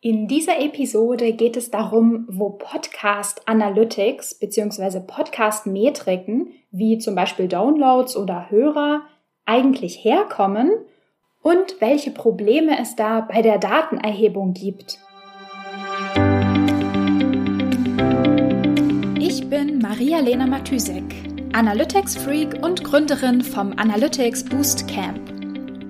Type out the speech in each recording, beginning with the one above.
In dieser Episode geht es darum, wo Podcast Analytics bzw. Podcast Metriken wie zum Beispiel Downloads oder Hörer eigentlich herkommen und welche Probleme es da bei der Datenerhebung gibt. Ich bin Maria-Lena Matysek, Analytics-Freak und Gründerin vom Analytics Boost Camp.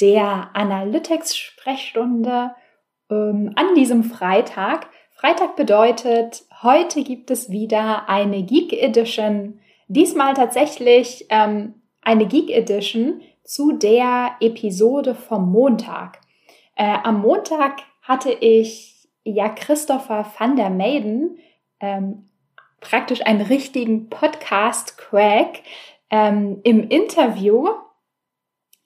der Analytics-Sprechstunde ähm, an diesem Freitag. Freitag bedeutet, heute gibt es wieder eine Geek Edition. Diesmal tatsächlich ähm, eine Geek Edition zu der Episode vom Montag. Äh, am Montag hatte ich ja Christopher van der Maiden, ähm, praktisch einen richtigen Podcast-Crack ähm, im Interview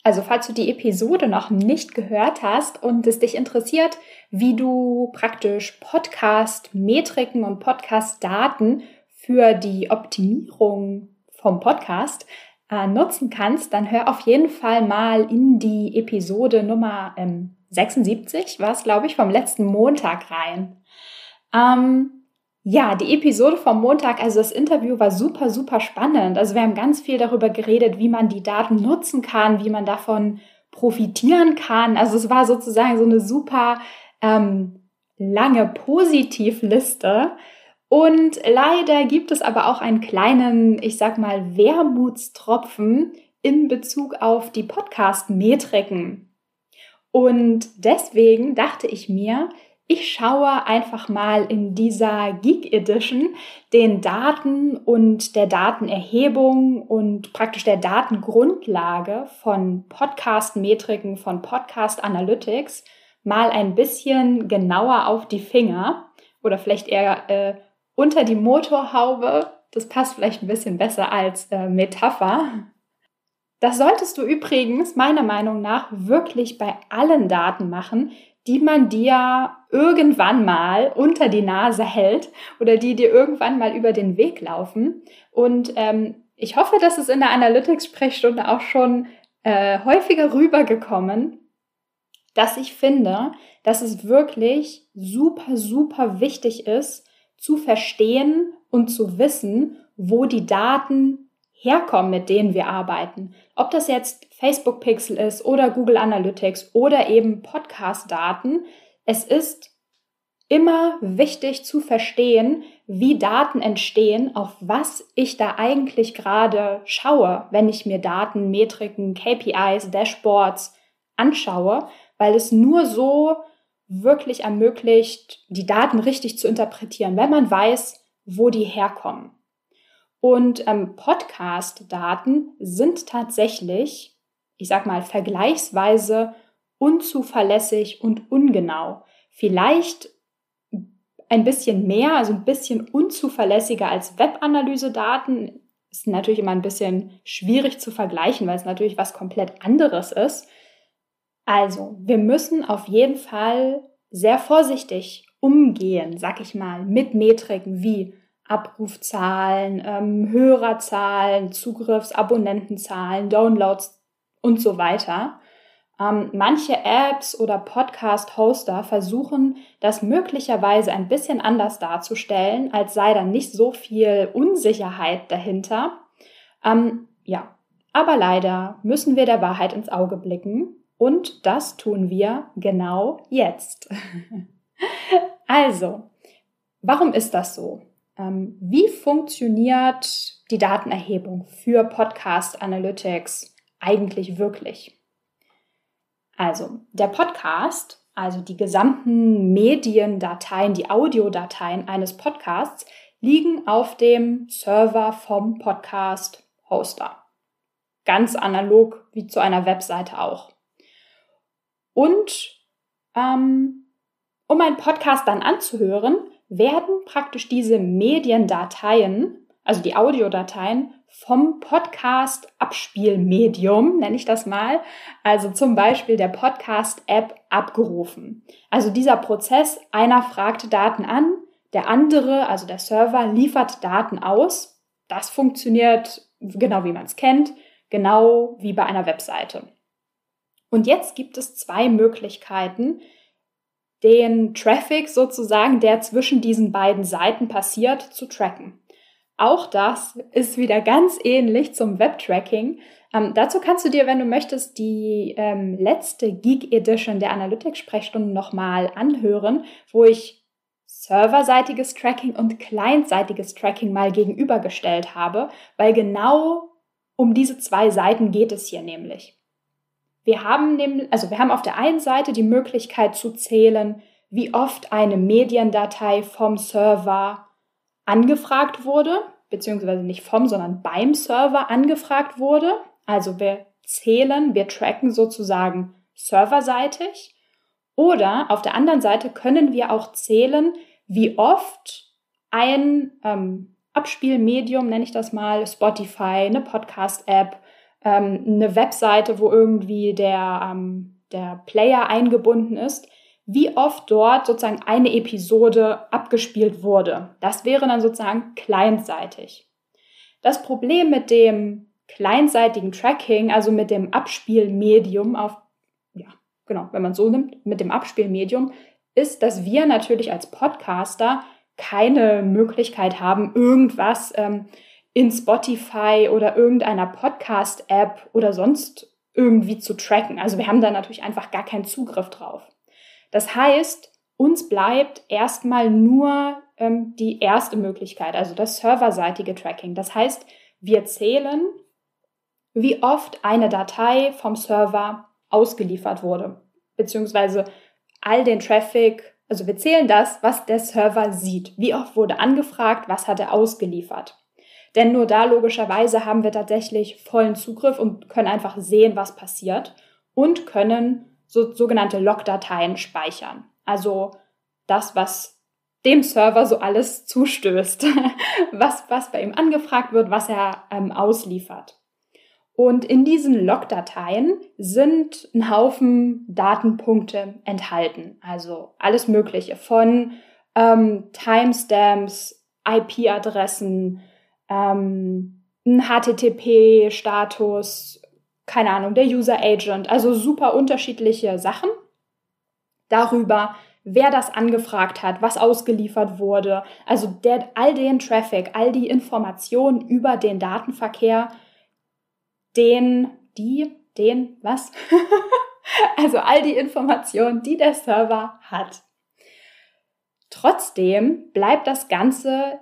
also falls du die Episode noch nicht gehört hast und es dich interessiert, wie du praktisch Podcast-Metriken und Podcast-Daten für die Optimierung vom Podcast äh, nutzen kannst, dann hör auf jeden Fall mal in die Episode Nummer ähm, 76, war es glaube ich, vom letzten Montag rein. Ähm, ja, die Episode vom Montag, also das Interview war super, super spannend. Also wir haben ganz viel darüber geredet, wie man die Daten nutzen kann, wie man davon profitieren kann. Also es war sozusagen so eine super ähm, lange Positivliste. Und leider gibt es aber auch einen kleinen, ich sag mal, Wermutstropfen in Bezug auf die Podcast-Metriken. Und deswegen dachte ich mir, ich schaue einfach mal in dieser Geek Edition den Daten und der Datenerhebung und praktisch der Datengrundlage von Podcast-Metriken, von Podcast Analytics mal ein bisschen genauer auf die Finger oder vielleicht eher äh, unter die Motorhaube. Das passt vielleicht ein bisschen besser als äh, Metapher. Das solltest du übrigens meiner Meinung nach wirklich bei allen Daten machen, die man dir irgendwann mal unter die Nase hält oder die dir irgendwann mal über den Weg laufen. Und ähm, ich hoffe, dass es in der Analytics-Sprechstunde auch schon äh, häufiger rübergekommen, dass ich finde, dass es wirklich super, super wichtig ist, zu verstehen und zu wissen, wo die Daten herkommen, mit denen wir arbeiten. Ob das jetzt Facebook Pixel ist oder Google Analytics oder eben Podcast-Daten. Es ist immer wichtig zu verstehen, wie Daten entstehen, auf was ich da eigentlich gerade schaue, wenn ich mir Daten, Metriken, KPIs, Dashboards anschaue, weil es nur so wirklich ermöglicht, die Daten richtig zu interpretieren, wenn man weiß, wo die herkommen. Und ähm, Podcast-Daten sind tatsächlich, ich sag mal, vergleichsweise unzuverlässig und ungenau. Vielleicht ein bisschen mehr, also ein bisschen unzuverlässiger als Webanalyse-Daten. Ist natürlich immer ein bisschen schwierig zu vergleichen, weil es natürlich was komplett anderes ist. Also, wir müssen auf jeden Fall sehr vorsichtig umgehen, sag ich mal, mit Metriken wie Abrufzahlen, ähm, Hörerzahlen, Zugriffs-, Abonnentenzahlen, Downloads und so weiter. Ähm, manche Apps oder Podcast-Hoster versuchen, das möglicherweise ein bisschen anders darzustellen, als sei da nicht so viel Unsicherheit dahinter. Ähm, ja, aber leider müssen wir der Wahrheit ins Auge blicken und das tun wir genau jetzt. also, warum ist das so? Ähm, wie funktioniert die Datenerhebung für Podcast Analytics eigentlich wirklich? Also, der Podcast, also die gesamten Mediendateien, die Audiodateien eines Podcasts, liegen auf dem Server vom Podcast-Hoster. Ganz analog wie zu einer Webseite auch. Und ähm, um einen Podcast dann anzuhören, werden praktisch diese Mediendateien, also die Audiodateien, vom Podcast-Abspielmedium, nenne ich das mal, also zum Beispiel der Podcast-App abgerufen. Also dieser Prozess, einer fragt Daten an, der andere, also der Server, liefert Daten aus. Das funktioniert genau wie man es kennt, genau wie bei einer Webseite. Und jetzt gibt es zwei Möglichkeiten, den Traffic sozusagen, der zwischen diesen beiden Seiten passiert, zu tracken. Auch das ist wieder ganz ähnlich zum Webtracking. Ähm, dazu kannst du dir, wenn du möchtest, die ähm, letzte Geek Edition der Analytics-Sprechstunden nochmal anhören, wo ich serverseitiges Tracking und clientseitiges Tracking mal gegenübergestellt habe, weil genau um diese zwei Seiten geht es hier nämlich. Wir haben nämlich, also wir haben auf der einen Seite die Möglichkeit zu zählen, wie oft eine Mediendatei vom Server angefragt wurde, beziehungsweise nicht vom, sondern beim Server angefragt wurde. Also wir zählen, wir tracken sozusagen serverseitig. Oder auf der anderen Seite können wir auch zählen, wie oft ein ähm, Abspielmedium, nenne ich das mal, Spotify, eine Podcast-App, ähm, eine Webseite, wo irgendwie der, ähm, der Player eingebunden ist, wie oft dort sozusagen eine Episode abgespielt wurde. Das wäre dann sozusagen clientseitig. Das Problem mit dem clientseitigen Tracking, also mit dem Abspielmedium auf, ja, genau, wenn man so nimmt, mit dem Abspielmedium, ist, dass wir natürlich als Podcaster keine Möglichkeit haben, irgendwas ähm, in Spotify oder irgendeiner Podcast-App oder sonst irgendwie zu tracken. Also wir haben da natürlich einfach gar keinen Zugriff drauf. Das heißt, uns bleibt erstmal nur ähm, die erste Möglichkeit, also das serverseitige Tracking. Das heißt, wir zählen, wie oft eine Datei vom Server ausgeliefert wurde, beziehungsweise all den Traffic, also wir zählen das, was der Server sieht. Wie oft wurde angefragt, was hat er ausgeliefert. Denn nur da logischerweise haben wir tatsächlich vollen Zugriff und können einfach sehen, was passiert und können so, sogenannte Logdateien speichern. Also das, was dem Server so alles zustößt, was, was bei ihm angefragt wird, was er ähm, ausliefert. Und in diesen Logdateien sind ein Haufen Datenpunkte enthalten. Also alles Mögliche von ähm, Timestamps, IP-Adressen, ähm, ein HTTP-Status, keine Ahnung, der User Agent, also super unterschiedliche Sachen darüber, wer das angefragt hat, was ausgeliefert wurde, also der, all den Traffic, all die Informationen über den Datenverkehr, den, die, den, was? also all die Informationen, die der Server hat. Trotzdem bleibt das Ganze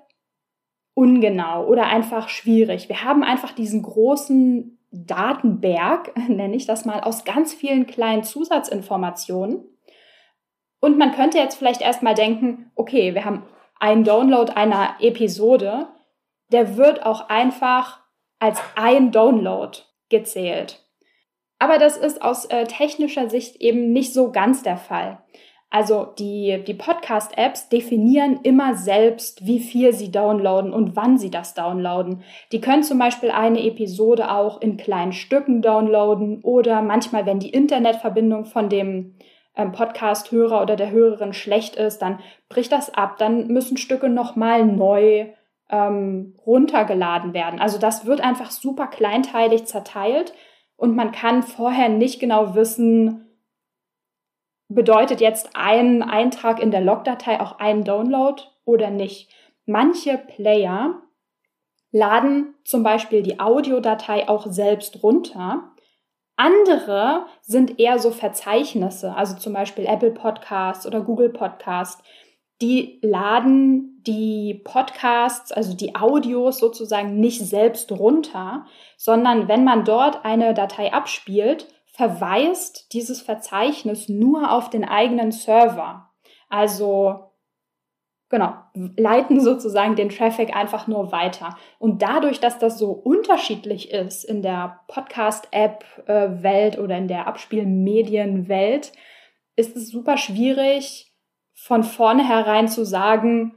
ungenau oder einfach schwierig. Wir haben einfach diesen großen Datenberg, nenne ich das mal, aus ganz vielen kleinen Zusatzinformationen. Und man könnte jetzt vielleicht erstmal denken, okay, wir haben einen Download einer Episode, der wird auch einfach als ein Download gezählt. Aber das ist aus äh, technischer Sicht eben nicht so ganz der Fall. Also die, die Podcast-Apps definieren immer selbst, wie viel sie downloaden und wann sie das downloaden. Die können zum Beispiel eine Episode auch in kleinen Stücken downloaden oder manchmal, wenn die Internetverbindung von dem ähm, Podcast-Hörer oder der Hörerin schlecht ist, dann bricht das ab, dann müssen Stücke nochmal neu ähm, runtergeladen werden. Also das wird einfach super kleinteilig zerteilt und man kann vorher nicht genau wissen, bedeutet jetzt ein Eintrag in der Logdatei auch ein Download oder nicht. Manche Player laden zum Beispiel die Audiodatei auch selbst runter. Andere sind eher so Verzeichnisse, also zum Beispiel Apple Podcasts oder Google Podcasts. Die laden die Podcasts, also die Audios sozusagen nicht selbst runter, sondern wenn man dort eine Datei abspielt, verweist dieses Verzeichnis nur auf den eigenen Server. Also genau, leiten sozusagen den Traffic einfach nur weiter. Und dadurch, dass das so unterschiedlich ist in der Podcast-App-Welt oder in der Abspielmedien-Welt, ist es super schwierig, von vornherein zu sagen,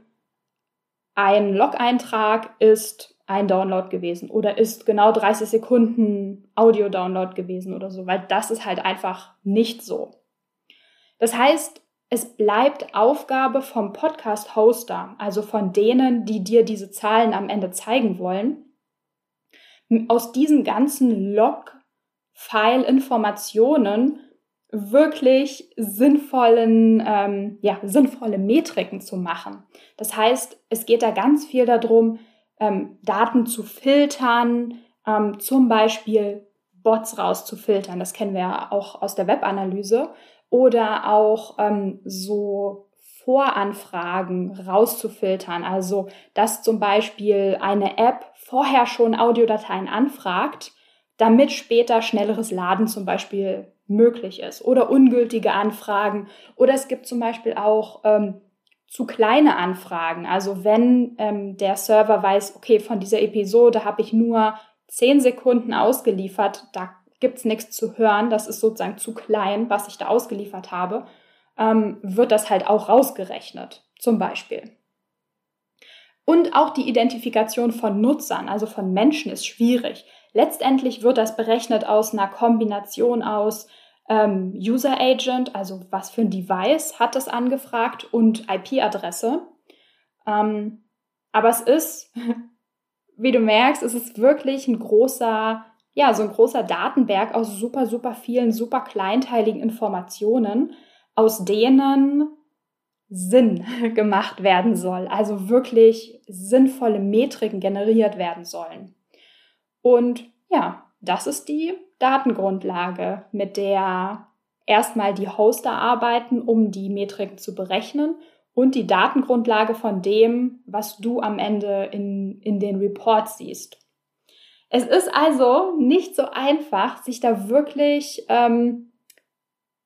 ein Log-Eintrag ist ein Download gewesen oder ist genau 30 Sekunden Audio-Download gewesen oder so, weil das ist halt einfach nicht so. Das heißt, es bleibt Aufgabe vom Podcast-Hoster, also von denen, die dir diese Zahlen am Ende zeigen wollen, aus diesen ganzen Log-File-Informationen wirklich sinnvollen, ähm, ja, sinnvolle Metriken zu machen. Das heißt, es geht da ganz viel darum, ähm, Daten zu filtern, ähm, zum Beispiel Bots rauszufiltern. Das kennen wir ja auch aus der Webanalyse. Oder auch ähm, so Voranfragen rauszufiltern. Also, dass zum Beispiel eine App vorher schon Audiodateien anfragt, damit später schnelleres Laden zum Beispiel möglich ist. Oder ungültige Anfragen. Oder es gibt zum Beispiel auch ähm, zu kleine Anfragen. Also wenn ähm, der Server weiß, okay, von dieser Episode habe ich nur zehn Sekunden ausgeliefert, da gibt es nichts zu hören, das ist sozusagen zu klein, was ich da ausgeliefert habe, ähm, wird das halt auch rausgerechnet, zum Beispiel. Und auch die Identifikation von Nutzern, also von Menschen, ist schwierig. Letztendlich wird das berechnet aus einer Kombination aus ähm, User Agent, also was für ein Device hat es angefragt und IP-Adresse. Ähm, aber es ist, wie du merkst, es ist wirklich ein großer, ja, so ein großer Datenberg aus super, super vielen, super kleinteiligen Informationen, aus denen Sinn gemacht werden soll, also wirklich sinnvolle Metriken generiert werden sollen. Und ja, das ist die Datengrundlage, mit der erstmal die Hoster arbeiten, um die Metriken zu berechnen und die Datengrundlage von dem, was du am Ende in, in den Reports siehst. Es ist also nicht so einfach, sich da wirklich, ähm,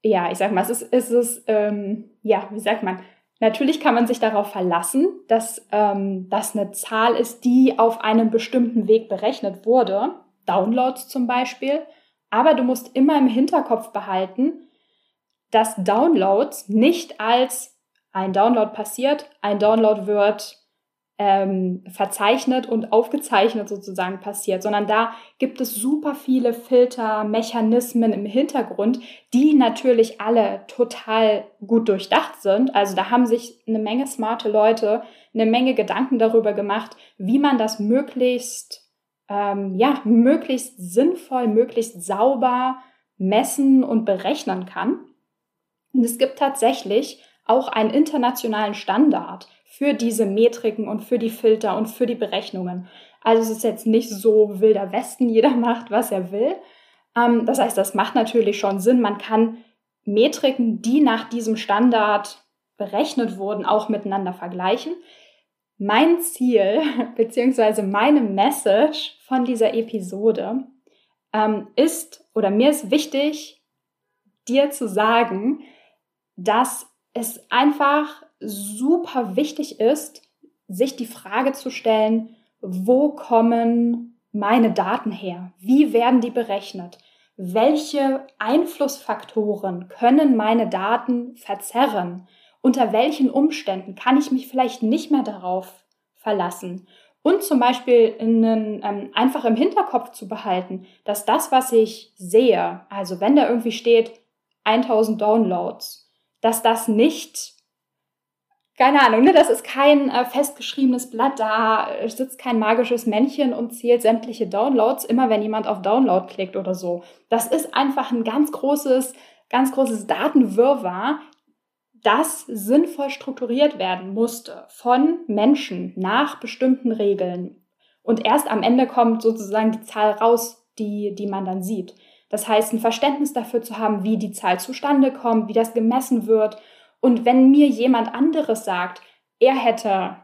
ja, ich sag mal, es ist, es ist ähm, ja, wie sagt man, natürlich kann man sich darauf verlassen, dass ähm, das eine Zahl ist, die auf einem bestimmten Weg berechnet wurde. Downloads zum Beispiel. Aber du musst immer im Hinterkopf behalten, dass Downloads nicht als ein Download passiert, ein Download wird ähm, verzeichnet und aufgezeichnet sozusagen passiert, sondern da gibt es super viele Filtermechanismen im Hintergrund, die natürlich alle total gut durchdacht sind. Also da haben sich eine Menge smarte Leute eine Menge Gedanken darüber gemacht, wie man das möglichst ähm, ja, möglichst sinnvoll, möglichst sauber messen und berechnen kann. Und es gibt tatsächlich auch einen internationalen Standard für diese Metriken und für die Filter und für die Berechnungen. Also es ist jetzt nicht so wilder Westen, jeder macht, was er will. Ähm, das heißt, das macht natürlich schon Sinn. Man kann Metriken, die nach diesem Standard berechnet wurden, auch miteinander vergleichen. Mein Ziel beziehungsweise meine Message von dieser Episode ähm, ist oder mir ist wichtig, dir zu sagen, dass es einfach super wichtig ist, sich die Frage zu stellen, wo kommen meine Daten her? Wie werden die berechnet? Welche Einflussfaktoren können meine Daten verzerren? Unter welchen Umständen kann ich mich vielleicht nicht mehr darauf verlassen. Und zum Beispiel einen, ähm, einfach im Hinterkopf zu behalten, dass das, was ich sehe, also wenn da irgendwie steht 1000 Downloads, dass das nicht, keine Ahnung, ne, das ist kein äh, festgeschriebenes Blatt, da sitzt kein magisches Männchen und zählt sämtliche Downloads, immer wenn jemand auf Download klickt oder so. Das ist einfach ein ganz großes, ganz großes Datenwirrwarr, das sinnvoll strukturiert werden musste von Menschen nach bestimmten Regeln. Und erst am Ende kommt sozusagen die Zahl raus, die, die man dann sieht. Das heißt, ein Verständnis dafür zu haben, wie die Zahl zustande kommt, wie das gemessen wird. Und wenn mir jemand anderes sagt, er hätte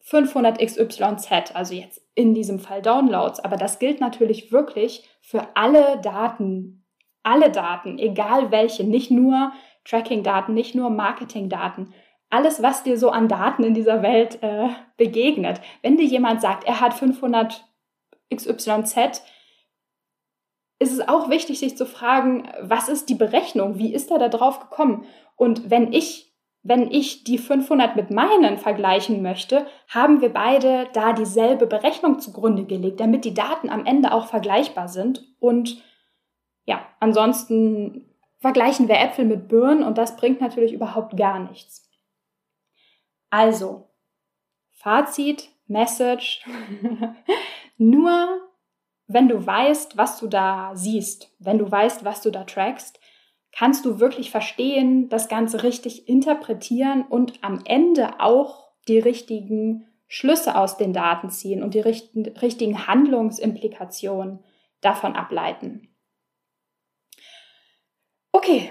500 XYZ, also jetzt in diesem Fall Downloads, aber das gilt natürlich wirklich für alle Daten, alle Daten, egal welche, nicht nur Tracking-Daten, nicht nur Marketing-Daten. Alles, was dir so an Daten in dieser Welt äh, begegnet. Wenn dir jemand sagt, er hat 500 XYZ, ist es auch wichtig, sich zu fragen, was ist die Berechnung? Wie ist er da drauf gekommen? Und wenn ich wenn ich die 500 mit meinen vergleichen möchte, haben wir beide da dieselbe Berechnung zugrunde gelegt, damit die Daten am Ende auch vergleichbar sind. Und ja, ansonsten vergleichen wir Äpfel mit Birnen und das bringt natürlich überhaupt gar nichts. Also, Fazit, Message, nur wenn du weißt, was du da siehst, wenn du weißt, was du da trackst, kannst du wirklich verstehen, das Ganze richtig interpretieren und am Ende auch die richtigen Schlüsse aus den Daten ziehen und die richtigen Handlungsimplikationen davon ableiten. Okay,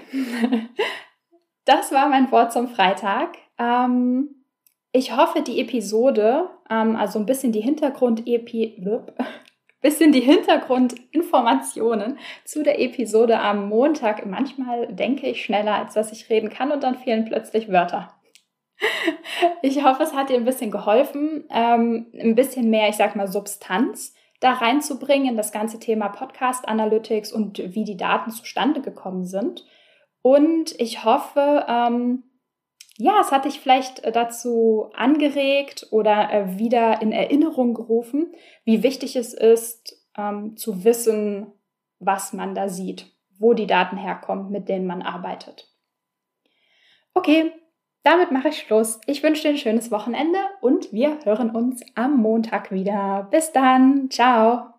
das war mein Wort zum Freitag. Ähm, ich hoffe, die Episode, ähm, also ein bisschen die Hintergrund-Epi bisschen die Hintergrundinformationen zu der Episode am Montag. Manchmal denke ich schneller, als dass ich reden kann und dann fehlen plötzlich Wörter. Ich hoffe, es hat dir ein bisschen geholfen, ähm, ein bisschen mehr, ich sag mal, Substanz da reinzubringen in das ganze Thema Podcast Analytics und wie die Daten zustande gekommen sind. Und ich hoffe, ähm, ja, es hat dich vielleicht äh, dazu angeregt oder äh, wieder in Erinnerung gerufen, wie wichtig es ist, ähm, zu wissen, was man da sieht, wo die Daten herkommen, mit denen man arbeitet. Okay, damit mache ich Schluss. Ich wünsche dir ein schönes Wochenende und wir hören uns am Montag wieder. Bis dann, ciao.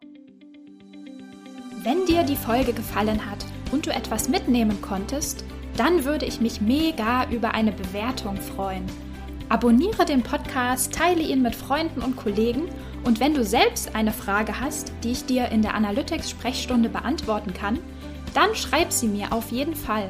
Wenn dir die Folge gefallen hat und du etwas mitnehmen konntest, dann würde ich mich mega über eine Bewertung freuen. Abonniere den Podcast, teile ihn mit Freunden und Kollegen und wenn du selbst eine Frage hast, die ich dir in der Analytics-Sprechstunde beantworten kann, dann schreib sie mir auf jeden Fall